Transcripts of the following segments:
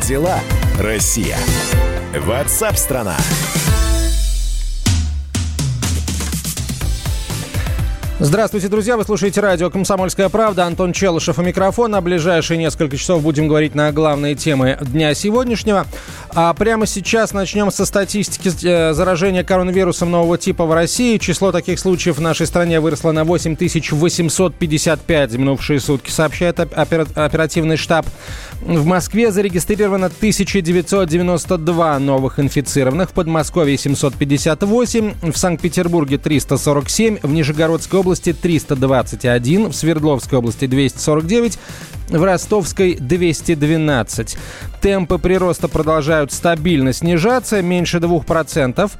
Дела, Россия? Ватсап-страна! Здравствуйте, друзья. Вы слушаете радио «Комсомольская правда». Антон Челышев у микрофона. Ближайшие несколько часов будем говорить на главные темы дня сегодняшнего. А прямо сейчас начнем со статистики э, заражения коронавирусом нового типа в России. Число таких случаев в нашей стране выросло на 8855 за минувшие сутки, сообщает оперативный штаб. В Москве зарегистрировано 1992 новых инфицированных, в Подмосковье 758, в Санкт-Петербурге 347, в Нижегородской области области 321, в Свердловской области 249, в Ростовской 212. Темпы прироста продолжают стабильно снижаться, меньше 2%.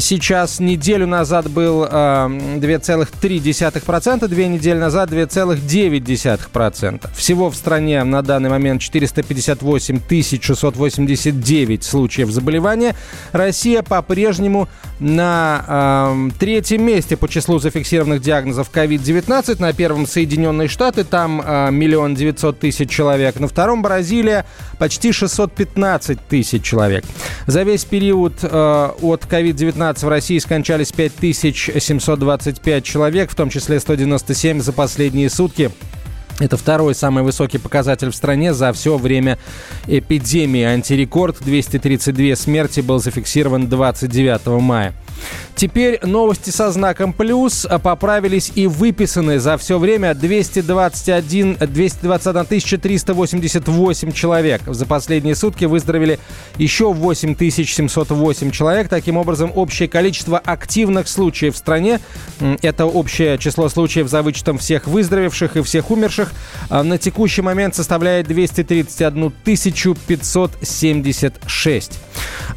Сейчас неделю назад был 2,3%, две недели назад 2,9%. Всего в стране на данный момент 458 689 случаев заболевания. Россия по-прежнему на э, третьем месте по числу зафиксированных диагнозов COVID-19. На первом Соединенные Штаты, там э, миллион девятьсот тысяч человек. На втором Бразилия почти 615 тысяч человек. За весь период э, от COVID-19 в России скончались 5725 человек, в том числе 197 за последние сутки. Это второй самый высокий показатель в стране за все время эпидемии. Антирекорд 232 смерти был зафиксирован 29 мая. Теперь новости со знаком плюс поправились и выписаны за все время 221, 221 388 человек. За последние сутки выздоровели еще 8708 человек. Таким образом, общее количество активных случаев в стране, это общее число случаев за вычетом всех выздоровевших и всех умерших, а, на текущий момент составляет 231 576.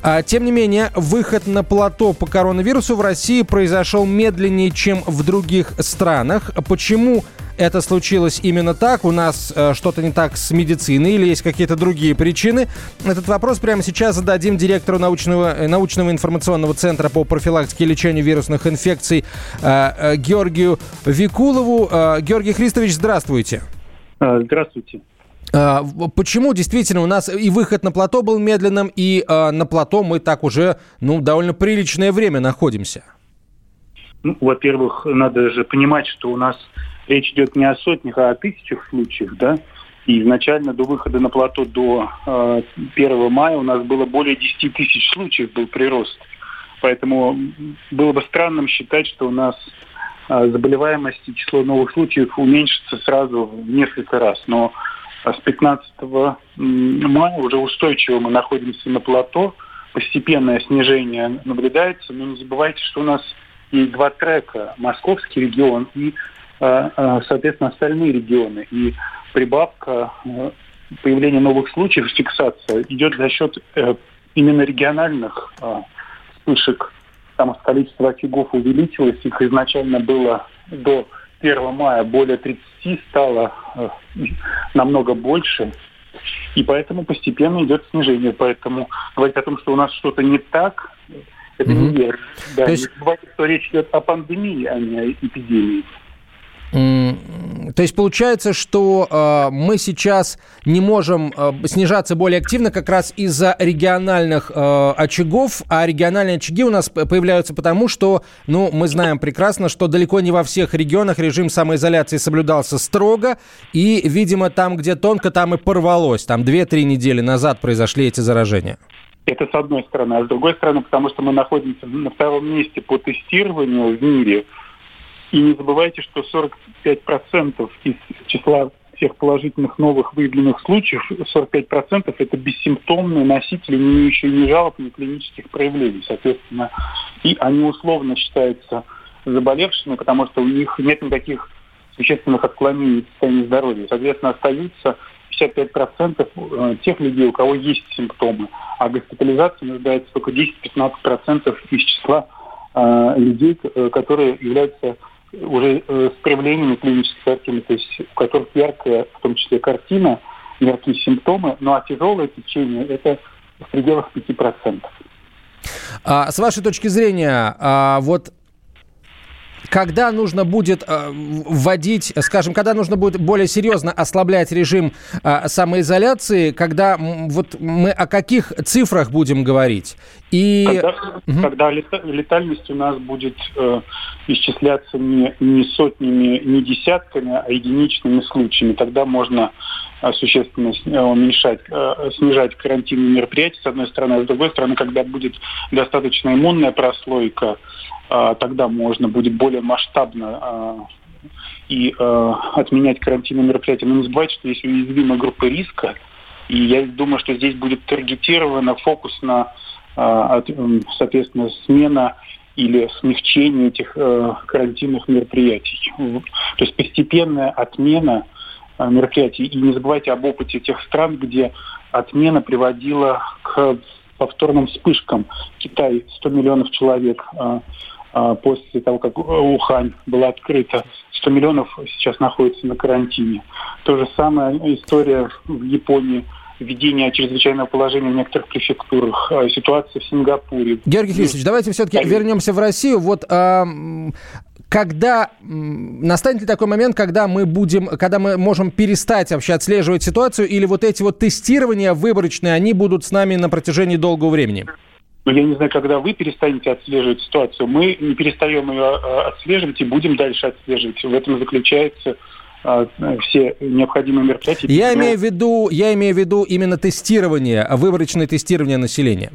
А, тем не менее, выход на плато по коронавирусу в России произошел медленнее, чем в других странах. Почему это случилось именно так? У нас э, что-то не так с медициной или есть какие-то другие причины? Этот вопрос прямо сейчас зададим директору научного, э, научного информационного центра по профилактике и лечению вирусных инфекций э, э, Георгию Викулову. Э, Георгий Христович, здравствуйте. А, здравствуйте. А, почему действительно у нас и выход на плато был медленным, и э, на плато мы так уже ну, довольно приличное время находимся? Ну, во-первых, надо же понимать, что у нас речь идет не о сотнях, а о тысячах случаев, да? И изначально до выхода на плато до э, 1 мая у нас было более 10 тысяч случаев был прирост. Поэтому было бы странным считать, что у нас э, заболеваемость и число новых случаев уменьшится сразу в несколько раз. Но с 15 мая уже устойчиво мы находимся на плато. Постепенное снижение наблюдается, но не забывайте, что у нас есть два трека. Московский регион и, э, э, соответственно, остальные регионы. И прибавка э, появления новых случаев, фиксация идет за счет именно региональных вспышек. Там количество очагов увеличилось, их изначально было до 1 мая более 30 стало э, намного больше. И поэтому постепенно идет снижение. Поэтому говорить о том, что у нас что-то не так, это mm-hmm. неверно. Да, То есть... не забывайте, что речь идет о пандемии, а не о эпидемии. То есть получается, что э, мы сейчас не можем э, снижаться более активно как раз из-за региональных э, очагов, а региональные очаги у нас появляются потому, что, ну, мы знаем прекрасно, что далеко не во всех регионах режим самоизоляции соблюдался строго, и, видимо, там, где тонко, там и порвалось. Там 2-3 недели назад произошли эти заражения. Это с одной стороны. А с другой стороны, потому что мы находимся на втором месте по тестированию в мире – и не забывайте, что 45% из числа всех положительных новых выявленных случаев, 45% это бессимптомные носители, не имеющие ни жалоб, ни клинических проявлений. Соответственно, и они условно считаются заболевшими, потому что у них нет никаких существенных отклонений в состоянии здоровья. Соответственно, остаются 55% э, тех людей, у кого есть симптомы, а госпитализация нуждается только 10-15% из числа э, людей, э, которые являются уже э, с проявлениями клинической картины, то есть у которых яркая, в том числе картина, яркие симптомы, ну а тяжелое течение – это в пределах 5%. А, с вашей точки зрения, а, вот когда нужно будет э, вводить, скажем, когда нужно будет более серьезно ослаблять режим э, самоизоляции, когда вот мы о каких цифрах будем говорить? И... Когда, угу. когда летальность у нас будет э, исчисляться не, не сотнями, не десятками, а единичными случаями, тогда можно существенно э, уменьшать, э, снижать карантинные мероприятия, с одной стороны, а с другой стороны, когда будет достаточно иммунная прослойка, а, тогда можно будет более масштабно а, и а, отменять карантинные мероприятия. Но не забывайте, что есть уязвимая группа риска, и я думаю, что здесь будет таргетировано фокус на, соответственно, смена или смягчение этих карантинных мероприятий. То есть постепенная отмена мероприятий. И не забывайте об опыте тех стран, где отмена приводила к повторным вспышкам. Китай 100 миллионов человек а, после того, как Ухань была открыта. 100 миллионов сейчас находится на карантине. То же самое история в Японии введение чрезвычайного положения в некоторых префектурах, ситуация в Сингапуре. Георгий Христович, давайте все-таки вернемся в Россию. Вот а, когда настанет ли такой момент, когда мы будем, когда мы можем перестать вообще отслеживать ситуацию, или вот эти вот тестирования выборочные, они будут с нами на протяжении долгого времени? Но я не знаю, когда вы перестанете отслеживать ситуацию. Мы не перестаем ее а, отслеживать и будем дальше отслеживать. В этом заключается а, все необходимые мероприятия. Я имею в виду, я имею в виду именно тестирование, выборочное тестирование населения.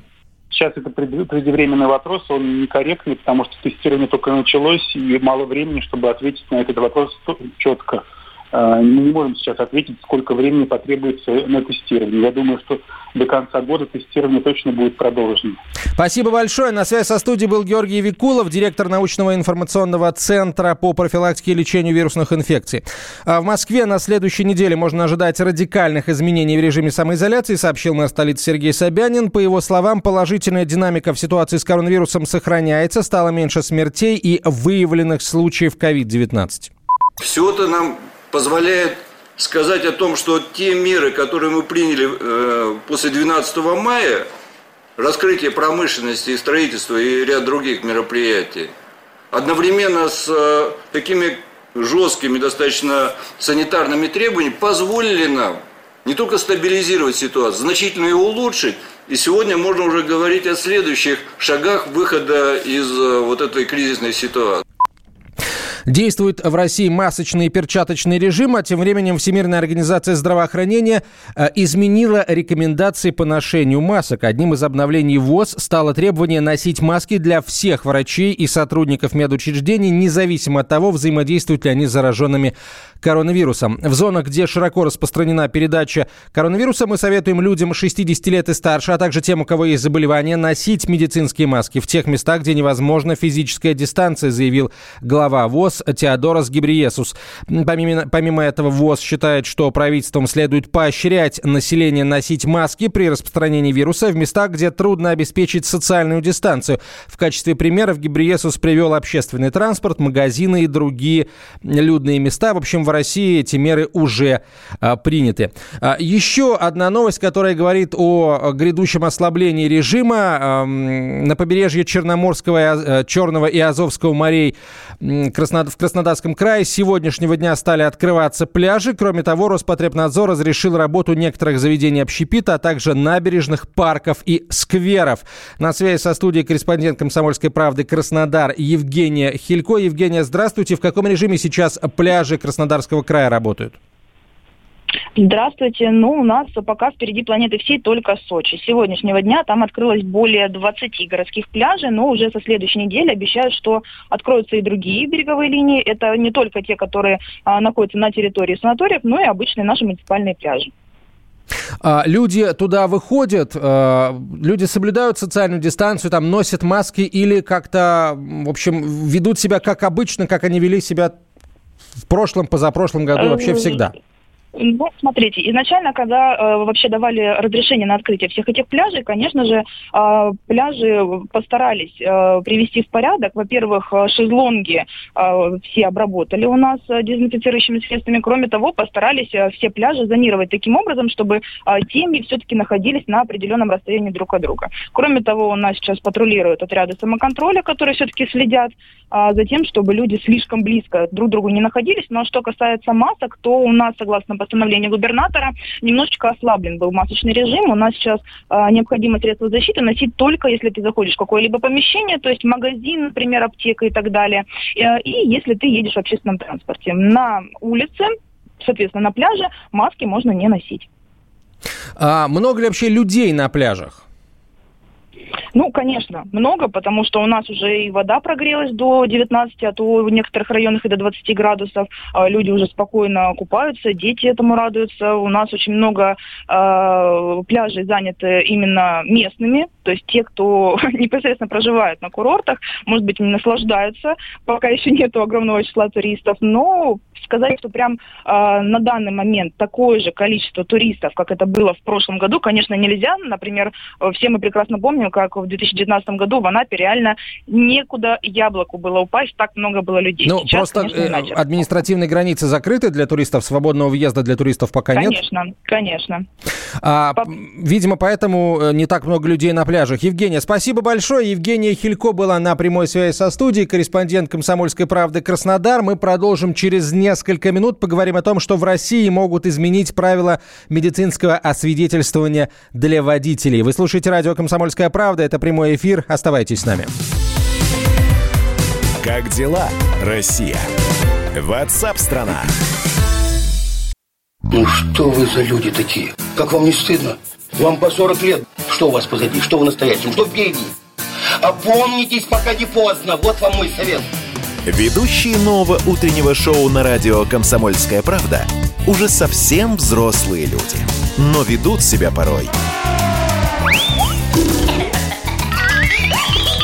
Сейчас это преждевременный вопрос, он некорректный, потому что тестирование только началось, и мало времени, чтобы ответить на этот вопрос четко. Мы не можем сейчас ответить, сколько времени потребуется на тестирование. Я думаю, что до конца года тестирование точно будет продолжено. Спасибо большое. На связи со студией был Георгий Викулов, директор научного информационного центра по профилактике и лечению вирусных инфекций. А в Москве на следующей неделе можно ожидать радикальных изменений в режиме самоизоляции, сообщил мэр столицы Сергей Собянин. По его словам, положительная динамика в ситуации с коронавирусом сохраняется, стало меньше смертей и выявленных случаев COVID-19. Все это нам позволяет сказать о том, что те меры, которые мы приняли э, после 12 мая, раскрытие промышленности и строительства и ряд других мероприятий, одновременно с э, такими жесткими достаточно санитарными требованиями позволили нам не только стабилизировать ситуацию, значительно ее улучшить. И сегодня можно уже говорить о следующих шагах выхода из э, вот этой кризисной ситуации. Действует в России масочный и перчаточный режим, а тем временем Всемирная организация здравоохранения э, изменила рекомендации по ношению масок. Одним из обновлений ВОЗ стало требование носить маски для всех врачей и сотрудников медучреждений, независимо от того, взаимодействуют ли они с зараженными коронавирусом. В зонах, где широко распространена передача коронавируса, мы советуем людям 60 лет и старше, а также тем, у кого есть заболевания, носить медицинские маски в тех местах, где невозможна физическая дистанция, заявил глава ВОЗ Теодорос Гибриесус. Помимо, помимо этого, ВОЗ считает, что правительством следует поощрять население носить маски при распространении вируса в местах, где трудно обеспечить социальную дистанцию. В качестве примеров Гибриесус привел общественный транспорт, магазины и другие людные места. В общем, в России эти меры уже а, приняты. А, еще одна новость, которая говорит о грядущем ослаблении режима. А, на побережье Черноморского, Черного и Азовского морей Краснодар в Краснодарском крае с сегодняшнего дня стали открываться пляжи. Кроме того, Роспотребнадзор разрешил работу некоторых заведений общепита, а также набережных, парков и скверов. На связи со студией корреспондент «Комсомольской правды» Краснодар Евгения Хилько. Евгения, здравствуйте. В каком режиме сейчас пляжи Краснодарского края работают? Здравствуйте. Ну, у нас пока впереди планеты всей только Сочи. С сегодняшнего дня там открылось более 20 городских пляжей, но уже со следующей недели обещают, что откроются и другие береговые линии. Это не только те, которые а, находятся на территории санаториев, но и обычные наши муниципальные пляжи. А, люди туда выходят, а, люди соблюдают социальную дистанцию, там носят маски или как-то, в общем, ведут себя как обычно, как они вели себя в прошлом, позапрошлом году, вообще всегда? Ну, смотрите, изначально, когда э, вообще давали разрешение на открытие всех этих пляжей, конечно же, э, пляжи постарались э, привести в порядок. Во-первых, э, шезлонги э, все обработали у нас э, дезинфицирующими средствами. Кроме того, постарались э, все пляжи зонировать таким образом, чтобы э, семьи все-таки находились на определенном расстоянии друг от друга. Кроме того, у нас сейчас патрулируют отряды самоконтроля, которые все-таки следят э, за тем, чтобы люди слишком близко друг к другу не находились. Но что касается масок, то у нас, согласно постановления губернатора немножечко ослаблен был масочный режим. У нас сейчас э, необходимо средства защиты носить только если ты заходишь в какое-либо помещение, то есть магазин, например, аптека и так далее. Э, и если ты едешь в общественном транспорте. На улице, соответственно, на пляже маски можно не носить. А много ли вообще людей на пляжах? Ну, конечно, много, потому что у нас уже и вода прогрелась до 19, а то в некоторых районах и до 20 градусов. А люди уже спокойно купаются, дети этому радуются. У нас очень много э, пляжей заняты именно местными, то есть те, кто непосредственно проживает на курортах, может быть, наслаждаются, пока еще нету огромного числа туристов, но сказать, что прям э, на данный момент такое же количество туристов, как это было в прошлом году, конечно, нельзя. Например, все мы прекрасно помним, как в 2019 году в Анапе реально некуда яблоку было упасть, так много было людей. Ну, Сейчас, просто конечно, э, административные границы закрыты для туристов, свободного въезда для туристов пока конечно, нет? Конечно, конечно. А, По... Видимо, поэтому э, не так много людей на пляжах. Евгения, спасибо большое. Евгения Хилько была на прямой связи со студией, корреспондент «Комсомольской правды» Краснодар. Мы продолжим через несколько минут. Поговорим о том, что в России могут изменить правила медицинского освидетельствования для водителей. Вы слушаете радио «Комсомольская правда». Это прямой эфир. Оставайтесь с нами. Как дела, Россия? Ватсап-страна! Ну что вы за люди такие? Как вам не стыдно? Вам по 40 лет. Что у вас позади? Что вы настоящем? Что впереди? Опомнитесь, пока не поздно. Вот вам мой совет. Ведущие нового утреннего шоу на радио «Комсомольская правда» уже совсем взрослые люди. Но ведут себя порой.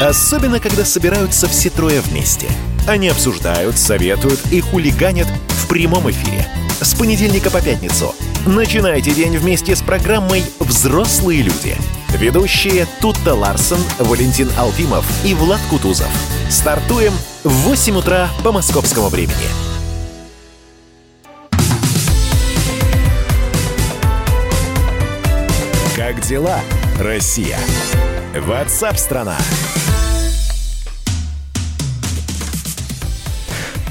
Особенно, когда собираются все трое вместе. Они обсуждают, советуют и хулиганят в прямом эфире. С понедельника по пятницу. Начинайте день вместе с программой «Взрослые люди». Ведущие Тутта Ларсон, Валентин Алфимов и Влад Кутузов. Стартуем в 8 утра по московскому времени. Как дела, Россия? Ватсап-страна!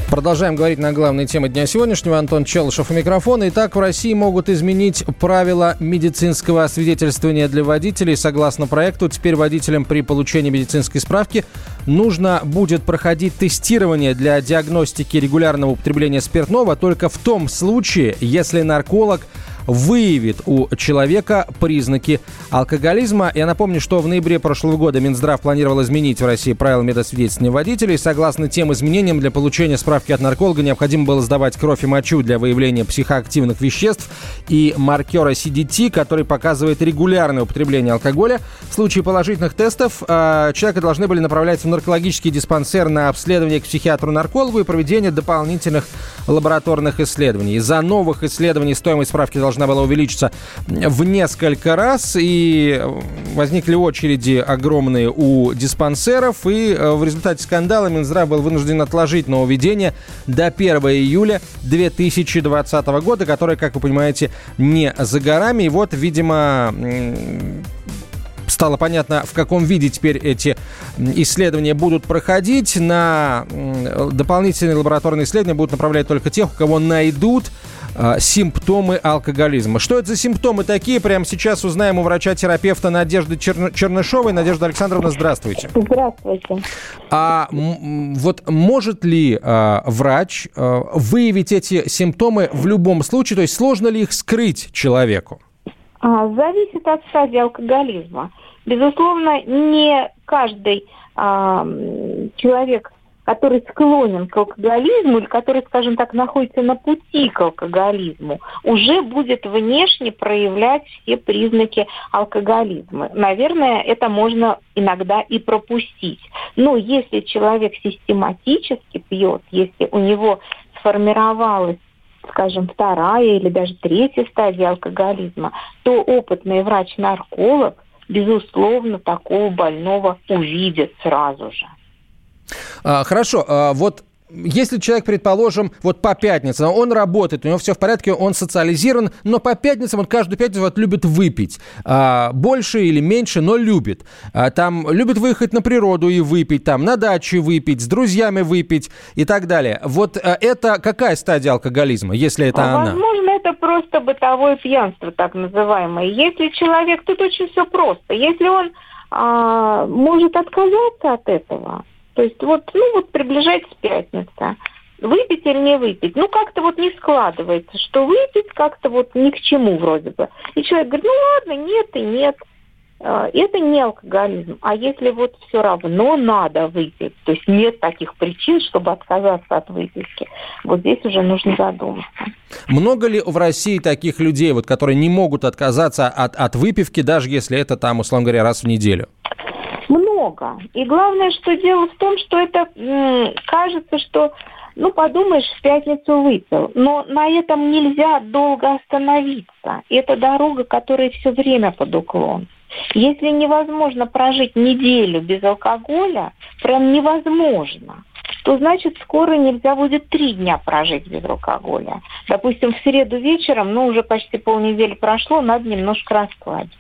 Продолжаем говорить на главные темы дня сегодняшнего. Антон Челышев у микрофона. Итак, в России могут изменить правила медицинского освидетельствования для водителей. Согласно проекту, теперь водителям при получении медицинской справки нужно будет проходить тестирование для диагностики регулярного употребления спиртного только в том случае, если нарколог выявит у человека признаки алкоголизма. Я напомню, что в ноябре прошлого года Минздрав планировал изменить в России правила медосвидетельствования водителей. Согласно тем изменениям, для получения справки от нарколога необходимо было сдавать кровь и мочу для выявления психоактивных веществ и маркера CDT, который показывает регулярное употребление алкоголя. В случае положительных тестов э, человека должны были направлять в наркологический диспансер на обследование к психиатру-наркологу и проведение дополнительных лабораторных исследований. Из-за новых исследований стоимость справки должна должна была увеличиться в несколько раз, и возникли очереди огромные у диспансеров, и э, в результате скандала Минздрав был вынужден отложить нововведение до 1 июля 2020 года, которое, как вы понимаете, не за горами. И вот, видимо, стало понятно, в каком виде теперь эти исследования будут проходить. На дополнительные лабораторные исследования будут направлять только тех, у кого найдут симптомы алкоголизма. Что это за симптомы такие? Прямо сейчас узнаем у врача-терапевта Надежды Черн... Чернышовой. Надежда Александровна, здравствуйте. Здравствуйте. А вот может ли а, врач а, выявить эти симптомы в любом случае? То есть сложно ли их скрыть человеку? А, зависит от стадии алкоголизма. Безусловно, не каждый а, человек который склонен к алкоголизму или который, скажем так, находится на пути к алкоголизму, уже будет внешне проявлять все признаки алкоголизма. Наверное, это можно иногда и пропустить. Но если человек систематически пьет, если у него сформировалась скажем, вторая или даже третья стадия алкоголизма, то опытный врач-нарколог, безусловно, такого больного увидит сразу же. А, хорошо, а, вот если человек, предположим, вот по пятницам, он работает, у него все в порядке, он социализирован, но по пятницам он каждую пятницу вот любит выпить. А, больше или меньше, но любит. А, там любит выехать на природу и выпить, там на даче выпить, с друзьями выпить и так далее. Вот а, это какая стадия алкоголизма, если это а, она? Возможно, это просто бытовое пьянство, так называемое. Если человек, тут очень все просто. Если он а, может отказаться от этого, то есть вот, ну вот приближается пятница. Выпить или не выпить? Ну, как-то вот не складывается, что выпить как-то вот ни к чему вроде бы. И человек говорит, ну ладно, нет и нет. А, это не алкоголизм. А если вот все равно надо выпить, то есть нет таких причин, чтобы отказаться от выпивки, вот здесь уже нужно задуматься. Много ли в России таких людей, вот, которые не могут отказаться от, от выпивки, даже если это там, условно говоря, раз в неделю? Много. И главное, что дело в том, что это кажется, что, ну, подумаешь, в пятницу выпил. Но на этом нельзя долго остановиться. Это дорога, которая все время под уклон. Если невозможно прожить неделю без алкоголя, прям невозможно то значит скоро нельзя будет три дня прожить без алкоголя. Допустим, в среду вечером, ну уже почти полнедели прошло, надо немножко расслабиться.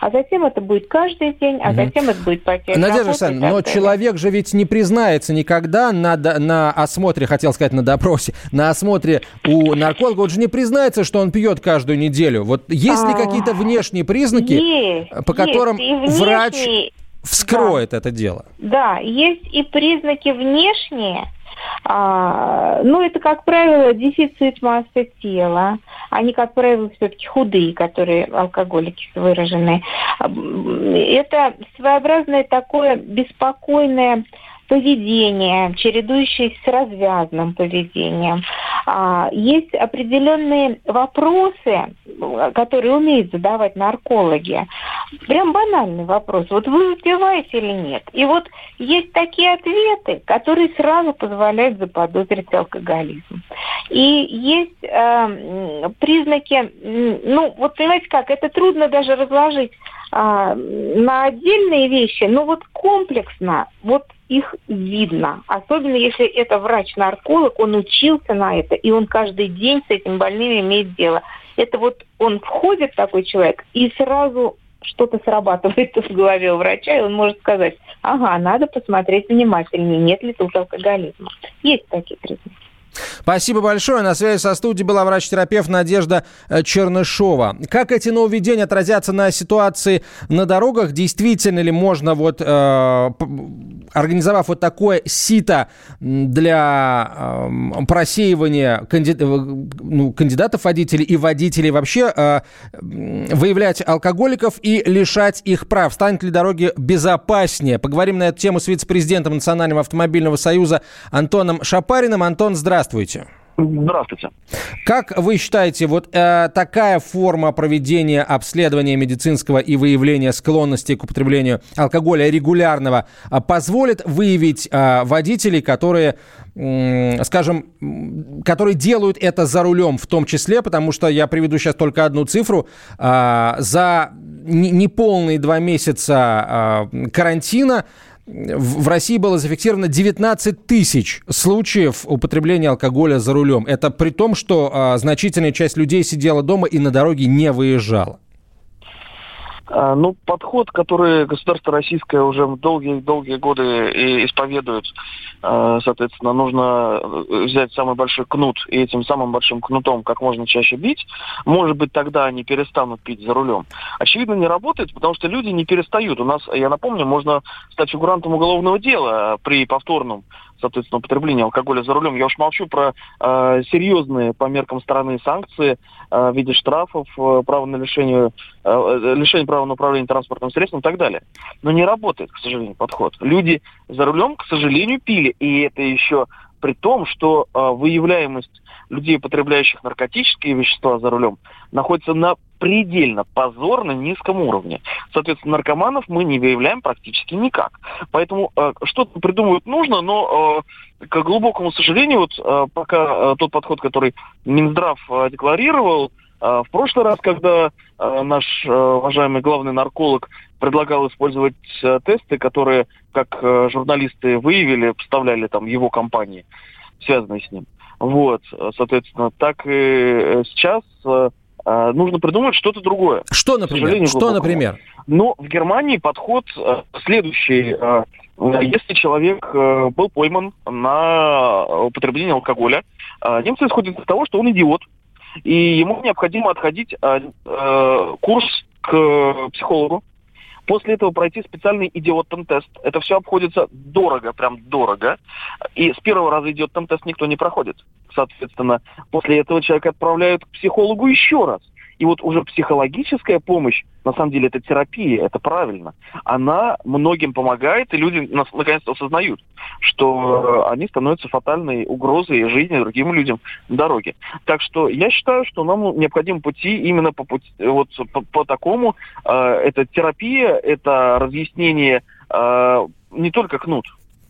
А затем это будет каждый день, а затем это будет потеря Надежда Александровна, но далее. человек же ведь не признается никогда на, на осмотре, хотел сказать на допросе, на осмотре у нарколога, он же не признается, что он пьет каждую неделю. Вот есть ли а, какие-то внешние признаки, есть, по которым есть. врач вскроет да. это дело. Да, есть и признаки внешние. А, ну, это, как правило, дефицит массы тела. Они, как правило, все-таки худые, которые алкоголики выражены. Это своеобразное такое беспокойное поведение, чередующееся с развязным поведением. А, есть определенные вопросы, которые умеют задавать наркологи. Прям банальный вопрос. Вот вы выпиваете или нет? И вот есть такие ответы, которые сразу позволяют заподозрить алкоголизм. И есть э, признаки, ну вот понимаете как, это трудно даже разложить а, на отдельные вещи, но вот комплексно, вот их видно. Особенно если это врач-нарколог, он учился на это, и он каждый день с этим больным имеет дело. Это вот он входит, такой человек, и сразу что-то срабатывает в голове у врача, и он может сказать, ага, надо посмотреть внимательнее, нет ли тут алкоголизма. Есть такие признаки. Спасибо большое. На связи со студией была врач-терапевт Надежда э, Чернышова. Как эти нововведения отразятся на ситуации на дорогах? Действительно ли можно, вот, э, организовав вот такое сито для э, просеивания канди... Э, ну, кандидатов водителей и водителей вообще, э, выявлять алкоголиков и лишать их прав? Станет ли дороги безопаснее? Поговорим на эту тему с вице-президентом Национального автомобильного союза Антоном Шапариным. Антон, здравствуйте. Здравствуйте. Здравствуйте. Как вы считаете, вот э, такая форма проведения обследования медицинского и выявления склонности к употреблению алкоголя регулярного э, позволит выявить э, водителей, которые, э, скажем, которые делают это за рулем в том числе, потому что я приведу сейчас только одну цифру. Э, за неполные два месяца э, карантина в России было зафиксировано 19 тысяч случаев употребления алкоголя за рулем. Это при том, что а, значительная часть людей сидела дома и на дороге не выезжала. А, ну, подход, который государство российское уже долгие-долгие годы исповедует, а, соответственно, нужно э, взять самый большой кнут и этим самым большим кнутом как можно чаще бить. Может быть, тогда они перестанут пить за рулем. Очевидно, не работает, потому что люди не перестают. У нас, я напомню, можно стать фигурантом уголовного дела при повторном соответственно, употребление алкоголя за рулем. Я уж молчу про э, серьезные по меркам страны санкции э, в виде штрафов, э, право на лишение, э, лишение права на управление транспортным средством и так далее. Но не работает, к сожалению, подход. Люди за рулем, к сожалению, пили. И это еще при том, что э, выявляемость людей, потребляющих наркотические вещества за рулем, находится на предельно позорно низком уровне. Соответственно, наркоманов мы не выявляем практически никак. Поэтому э, что-то придумывать нужно, но э, к глубокому сожалению, вот э, пока э, тот подход, который Минздрав э, декларировал, э, в прошлый раз, когда э, наш э, уважаемый главный нарколог предлагал использовать тесты, которые, как журналисты выявили, поставляли там его компании, связанные с ним. Вот, соответственно, так и сейчас нужно придумать что-то другое. Что, например? Что, например? Но в Германии подход э, следующий. Э, если человек э, был пойман на употребление алкоголя, э, немцы исходят из того, что он идиот, и ему необходимо отходить э, э, курс к психологу, После этого пройти специальный идиот-тест. Это все обходится дорого, прям дорого. И с первого раза идиот-тест никто не проходит. Соответственно, после этого человека отправляют к психологу еще раз. И вот уже психологическая помощь, на самом деле это терапия, это правильно, она многим помогает, и люди наконец-то осознают, что они становятся фатальной угрозой жизни другим людям на дороге. Так что я считаю, что нам необходимо пути именно по, пути, вот, по, по такому. Э, это терапия, это разъяснение э, не только кнут,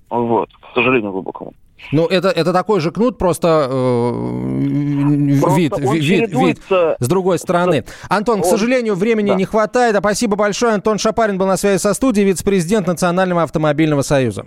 вот, к сожалению, глубокому. Ну, это, это такой же кнут, просто, э, просто вид, вид, вид с другой стороны. Антон, он... к сожалению, времени да. не хватает. А спасибо большое. Антон Шапарин был на связи со студией, вице-президент Национального автомобильного союза.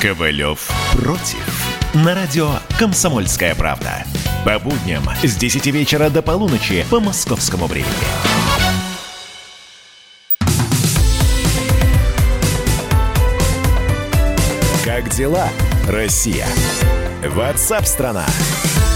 Ковалев против. На радио «Комсомольская правда». По будням с 10 вечера до полуночи по московскому времени. Как дела, Россия? Ватсап-страна! страна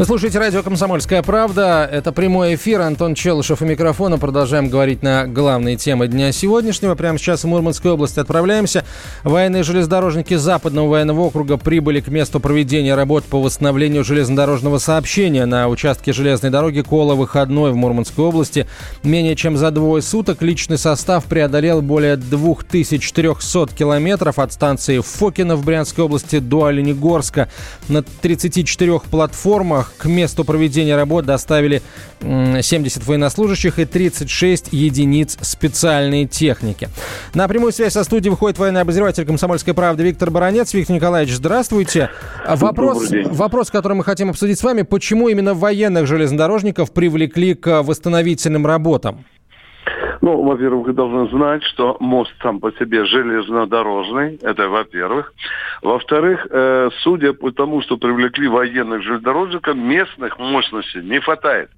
Вы слушаете радио «Комсомольская правда». Это прямой эфир. Антон Челышев у микрофона. Продолжаем говорить на главные темы дня сегодняшнего. Прямо сейчас в Мурманской области отправляемся. Военные железнодорожники Западного военного округа прибыли к месту проведения работ по восстановлению железнодорожного сообщения на участке железной дороги Кола-Выходной в Мурманской области. Менее чем за двое суток личный состав преодолел более 2300 километров от станции Фокина в Брянской области до Оленегорска. На 34 платформах к месту проведения работ доставили 70 военнослужащих и 36 единиц специальной техники. На прямую связь со студией выходит военный обозреватель «Комсомольской правды» Виктор Баранец. Виктор Николаевич, здравствуйте. Вопрос, вопрос, который мы хотим обсудить с вами. Почему именно военных железнодорожников привлекли к восстановительным работам? Ну, во-первых, вы должны знать, что мост сам по себе железнодорожный, это во-первых. Во-вторых, э, судя по тому, что привлекли военных железнодорожников, местных мощностей не хватает.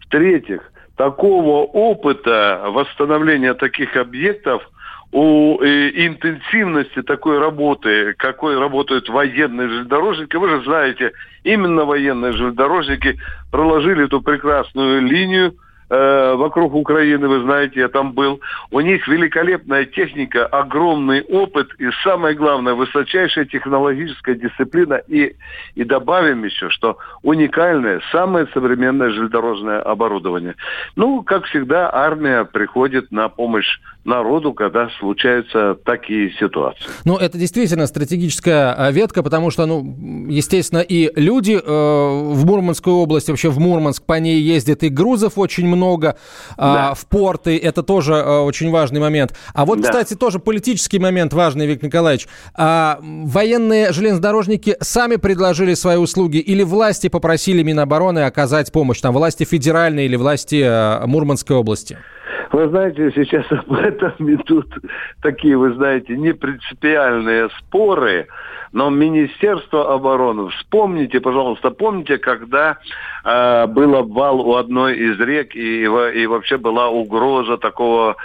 В-третьих, такого опыта восстановления таких объектов у э, интенсивности такой работы, какой работают военные железнодорожники, вы же знаете, именно военные железнодорожники проложили эту прекрасную линию э, вокруг Украины, вы знаете, я там был. У них великолепная техника, огромный опыт и, самое главное, высочайшая технологическая дисциплина. И, и добавим еще, что уникальное, самое современное железнодорожное оборудование. Ну, как всегда, армия приходит на помощь народу, когда случаются такие ситуации. Ну, это действительно стратегическая а, ветка, потому что, ну, естественно, и люди э, в Мурманской области, вообще в Мурманск по ней ездят, и грузов очень много э, да. в порты, это тоже э, очень важный момент. А вот, да. кстати, тоже политический момент важный, Виктор Николаевич. А, военные железнодорожники сами предложили свои услуги или власти попросили Минобороны оказать помощь, там, власти федеральные или власти э, Мурманской области? Вы знаете, сейчас об этом идут такие, вы знаете, непринципиальные споры, но Министерство обороны, вспомните, пожалуйста, помните, когда э, был обвал у одной из рек и, и вообще была угроза такого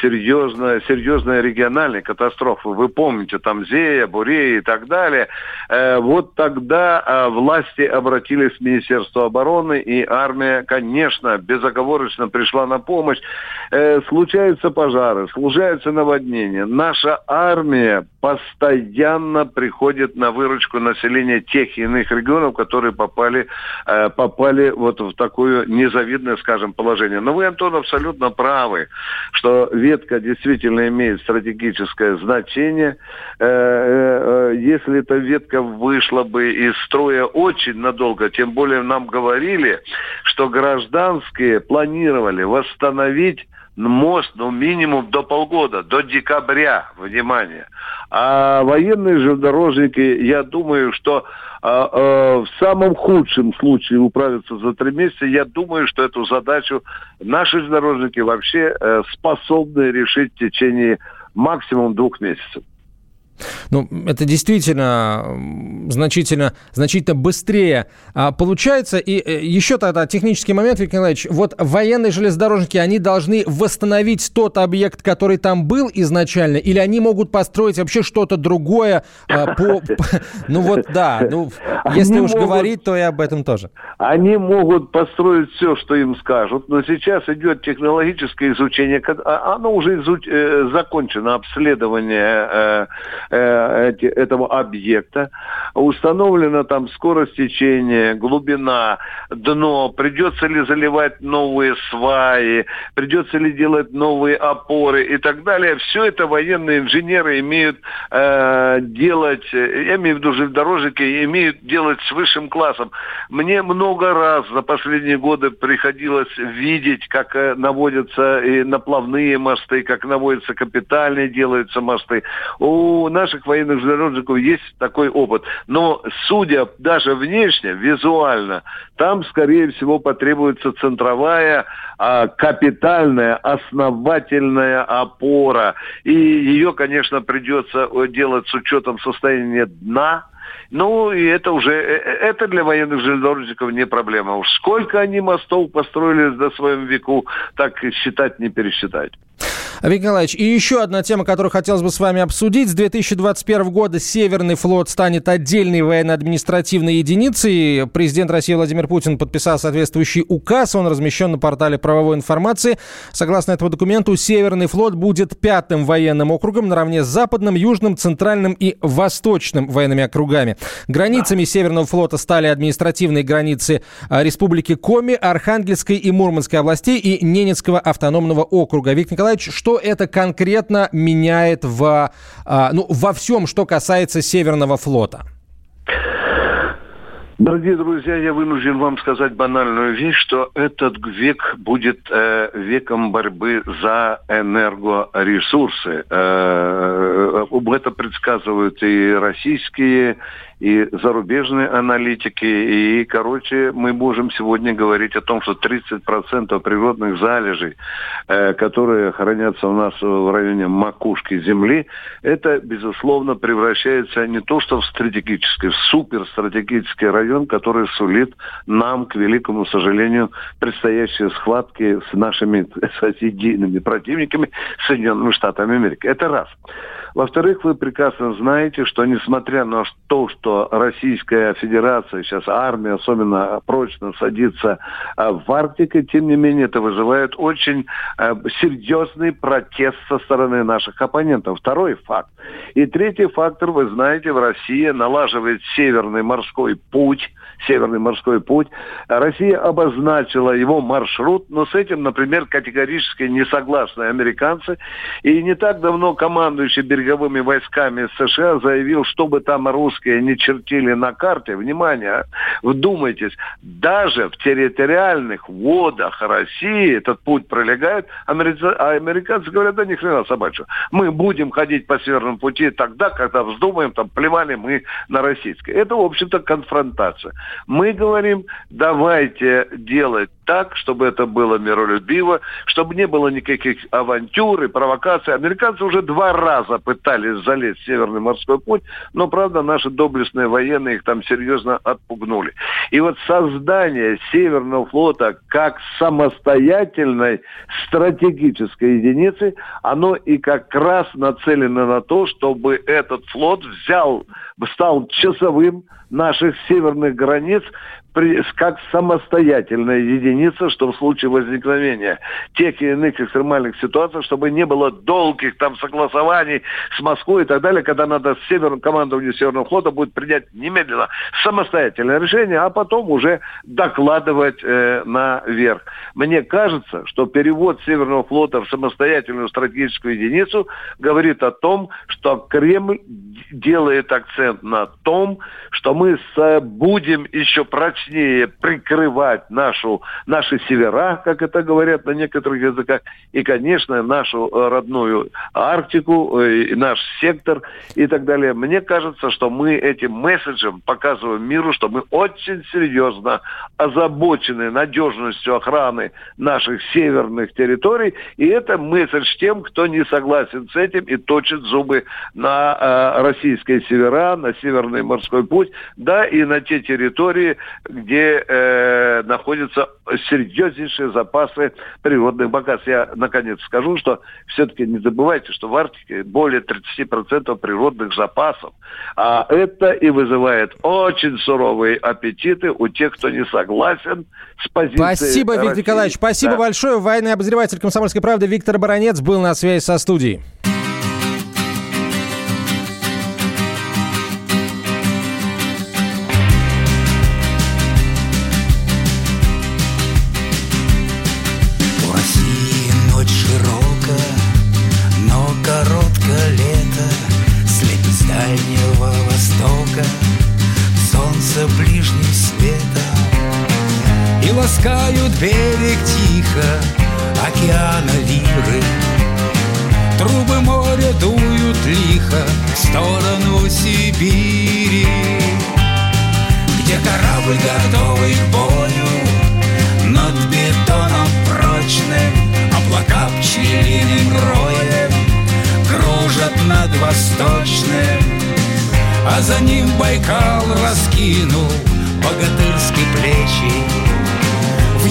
серьезной, серьезной региональной катастрофы. Вы помните, там Зея, Бурея и так далее. Э, вот тогда э, власти обратились в Министерство обороны, и армия, конечно, безоговорочно пришла на помощь. Э, случаются пожары, случаются наводнения. Наша армия постоянно приходит на выручку населения тех и иных регионов, которые попали, э, попали вот в такое незавидное, скажем, положение. Но вы, Антон, абсолютно правы, что ветка действительно имеет стратегическое значение. Э, э, если эта ветка вышла бы из строя очень надолго, тем более нам говорили, что гражданские планировали восстановить мост, ну, минимум до полгода, до декабря, внимание. А военные железнодорожники, я думаю, что а, а, в самом худшем случае управиться за три месяца, я думаю, что эту задачу наши железнодорожники вообще э, способны решить в течение максимум двух месяцев. Ну, это действительно значительно, значительно быстрее а, получается. И э, еще тогда технический момент, Виктор Николаевич. Вот военные железнодорожники, они должны восстановить тот объект, который там был изначально, или они могут построить вообще что-то другое а, по, Ну вот, да. Ну, если уж говорить, то и об этом тоже. Они могут построить все, что им скажут, но сейчас идет технологическое изучение. А, оно уже э, закончено, обследование э, Э, этого объекта. Установлена там скорость течения, глубина, дно, придется ли заливать новые сваи, придется ли делать новые опоры и так далее. Все это военные инженеры имеют э, делать, я имею в виду железнодорожники, имеют делать с высшим классом. Мне много раз за последние годы приходилось видеть, как э, наводятся и наплавные мосты, как наводятся капитальные делаются мосты. У наших военных железнодорожников есть такой опыт. Но судя даже внешне, визуально, там, скорее всего, потребуется центровая а, капитальная, основательная опора. И ее, конечно, придется э, делать с учетом состояния дна, ну, и это уже, э, э, это для военных железнодорожников не проблема. Уж сколько они мостов построили за своем веку, так считать не пересчитать. Виктор Николаевич, и еще одна тема, которую хотелось бы с вами обсудить. С 2021 года Северный флот станет отдельной военно-административной единицей. Президент России Владимир Путин подписал соответствующий указ. Он размещен на портале правовой информации. Согласно этому документу, Северный флот будет пятым военным округом наравне с Западным, Южным, Центральным и Восточным военными округами. Границами Северного флота стали административные границы а, Республики Коми, Архангельской и Мурманской областей и Ненецкого автономного округа. Виктор Николаевич, что это конкретно меняет в, а, ну, во всем, что касается Северного флота? Дорогие друзья, я вынужден вам сказать банальную вещь, что этот век будет э, веком борьбы за энергоресурсы. Э, это предсказывают и российские, и зарубежные аналитики. И, короче, мы можем сегодня говорить о том, что 30% природных залежей, э, которые хранятся у нас в районе макушки Земли, это, безусловно, превращается не то что в стратегический, в суперстратегический район, который сулит нам, к великому сожалению, предстоящие схватки с нашими соседейными противниками Соединенными Штатами Америки. Это раз. Во-вторых, вы прекрасно знаете, что несмотря на то, что Российская Федерация, сейчас армия особенно прочно садится э, в Арктике, тем не менее это вызывает очень э, серьезный протест со стороны наших оппонентов. Второй факт. И третий фактор, вы знаете, в России налаживает Северный морской путь, Северный морской путь. Россия обозначила его маршрут, но с этим, например, категорически не согласны американцы. И не так давно командующий береговым береговыми войсками США заявил, чтобы там русские не чертили на карте, внимание, вдумайтесь, даже в территориальных водах России этот путь пролегает, а американцы говорят, да ни хрена собачьего. Мы будем ходить по северному пути тогда, когда вздумаем, там плевали мы на российское. Это, в общем-то, конфронтация. Мы говорим, давайте делать так, чтобы это было миролюбиво, чтобы не было никаких авантюр и провокаций. Американцы уже два раза пытались залезть в Северный морской путь, но, правда, наши доблестные военные их там серьезно отпугнули. И вот создание Северного флота как самостоятельной стратегической единицы, оно и как раз нацелено на то, чтобы этот флот взял, стал часовым наших северных границ, как самостоятельная единица, что в случае возникновения тех или иных экстремальных ситуаций, чтобы не было долгих там согласований с Москвой и так далее, когда надо с северным командованию Северного флота будет принять немедленно самостоятельное решение, а потом уже докладывать э, наверх. Мне кажется, что перевод Северного флота в самостоятельную стратегическую единицу говорит о том, что Кремль делает акцент на том, что мы с, будем еще прочь прочнее прикрывать нашу, наши севера, как это говорят на некоторых языках, и, конечно, нашу э, родную Арктику, э, наш сектор и так далее. Мне кажется, что мы этим месседжем показываем миру, что мы очень серьезно озабочены надежностью охраны наших северных территорий, и это месседж тем, кто не согласен с этим и точит зубы на э, российские севера, на Северный морской путь, да, и на те территории, где э, находятся серьезнейшие запасы природных богатств. Я, наконец, скажу, что все-таки не забывайте, что в Арктике более 30% природных запасов. А это и вызывает очень суровые аппетиты у тех, кто не согласен с позицией Спасибо, Виктор России. Николаевич. Спасибо да. большое. Военный обозреватель «Комсомольской правды» Виктор Баранец был на связи со студией.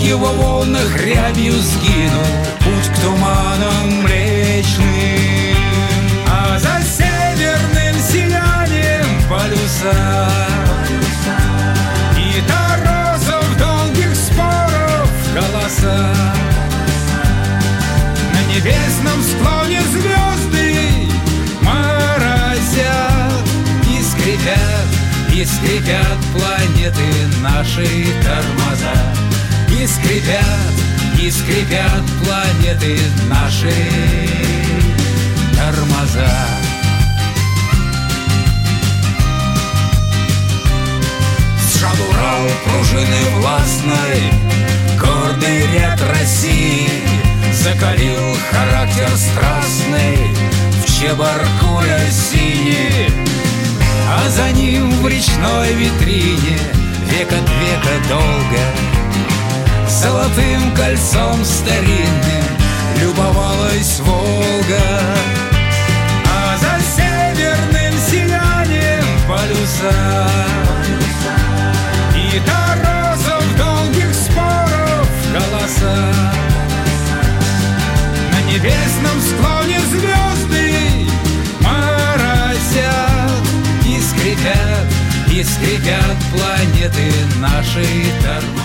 Его волнах рябью сгинул Путь к туманам млечным. А за северным сиянием полюса. И торосов долгих споров голоса. На небесном склоне звезды морозят И скрипят, и скрипят планеты наши тормоза и скрипят, и скрипят планеты наши тормоза. С вершины властной Гордый ряд России Закалил характер страстный В чебаркуля синий А за ним в речной витрине Век от века долго Золотым кольцом старинным Любовалась Волга. А за северным сиянием полюса. И торосов долгих споров голоса. На небесном склоне звезды моросят И скрипят, и скрипят планеты наши тормоза